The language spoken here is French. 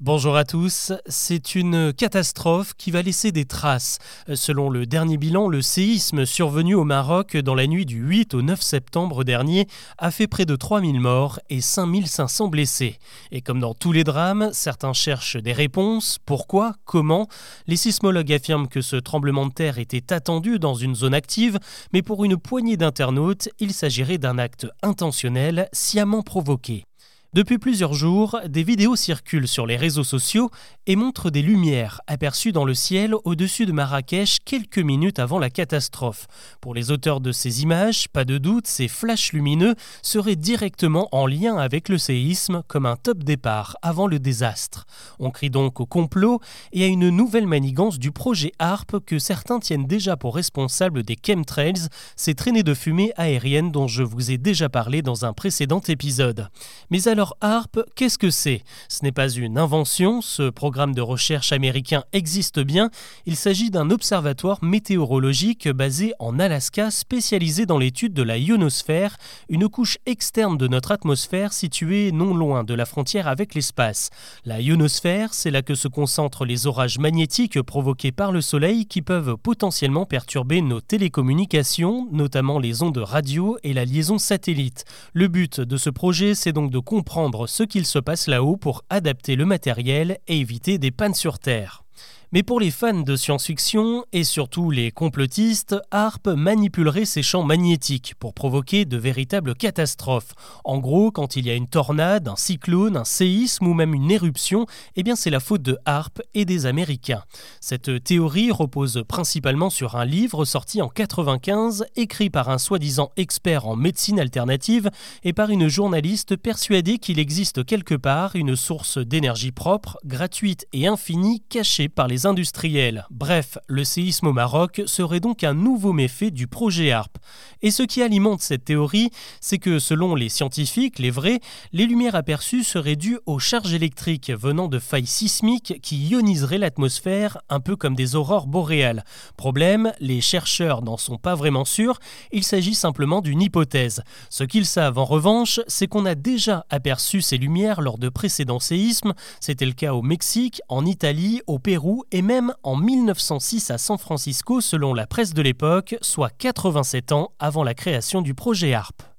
Bonjour à tous, c'est une catastrophe qui va laisser des traces. Selon le dernier bilan, le séisme survenu au Maroc dans la nuit du 8 au 9 septembre dernier a fait près de 3000 morts et 5500 blessés. Et comme dans tous les drames, certains cherchent des réponses. Pourquoi? Comment? Les sismologues affirment que ce tremblement de terre était attendu dans une zone active, mais pour une poignée d'internautes, il s'agirait d'un acte intentionnel, sciemment provoqué. Depuis plusieurs jours, des vidéos circulent sur les réseaux sociaux et montrent des lumières aperçues dans le ciel au-dessus de Marrakech quelques minutes avant la catastrophe. Pour les auteurs de ces images, pas de doute, ces flashs lumineux seraient directement en lien avec le séisme comme un top départ avant le désastre. On crie donc au complot et à une nouvelle manigance du projet HARP que certains tiennent déjà pour responsable des chemtrails, ces traînées de fumée aérienne dont je vous ai déjà parlé dans un précédent épisode. Alors HARP, qu'est-ce que c'est? Ce n'est pas une invention, ce programme de recherche américain existe bien. Il s'agit d'un observatoire météorologique basé en Alaska spécialisé dans l'étude de la ionosphère, une couche externe de notre atmosphère située non loin de la frontière avec l'espace. La ionosphère, c'est là que se concentrent les orages magnétiques provoqués par le Soleil qui peuvent potentiellement perturber nos télécommunications, notamment les ondes radio et la liaison satellite. Le but de ce projet, c'est donc de comprendre ce qu'il se passe là-haut pour adapter le matériel et éviter des pannes sur Terre. Mais pour les fans de science-fiction et surtout les complotistes, HARP manipulerait ces champs magnétiques pour provoquer de véritables catastrophes. En gros, quand il y a une tornade, un cyclone, un séisme ou même une éruption, eh bien c'est la faute de HARP et des Américains. Cette théorie repose principalement sur un livre sorti en 95, écrit par un soi-disant expert en médecine alternative et par une journaliste persuadée qu'il existe quelque part une source d'énergie propre, gratuite et infinie cachée par les industriels. Bref, le séisme au Maroc serait donc un nouveau méfait du projet HARP. Et ce qui alimente cette théorie, c'est que selon les scientifiques, les vrais, les lumières aperçues seraient dues aux charges électriques venant de failles sismiques qui ioniseraient l'atmosphère, un peu comme des aurores boréales. Problème, les chercheurs n'en sont pas vraiment sûrs, il s'agit simplement d'une hypothèse. Ce qu'ils savent en revanche, c'est qu'on a déjà aperçu ces lumières lors de précédents séismes, c'était le cas au Mexique, en Italie, au Pérou et même en 1906 à San Francisco selon la presse de l'époque, soit 87 ans avant la création du projet HARP.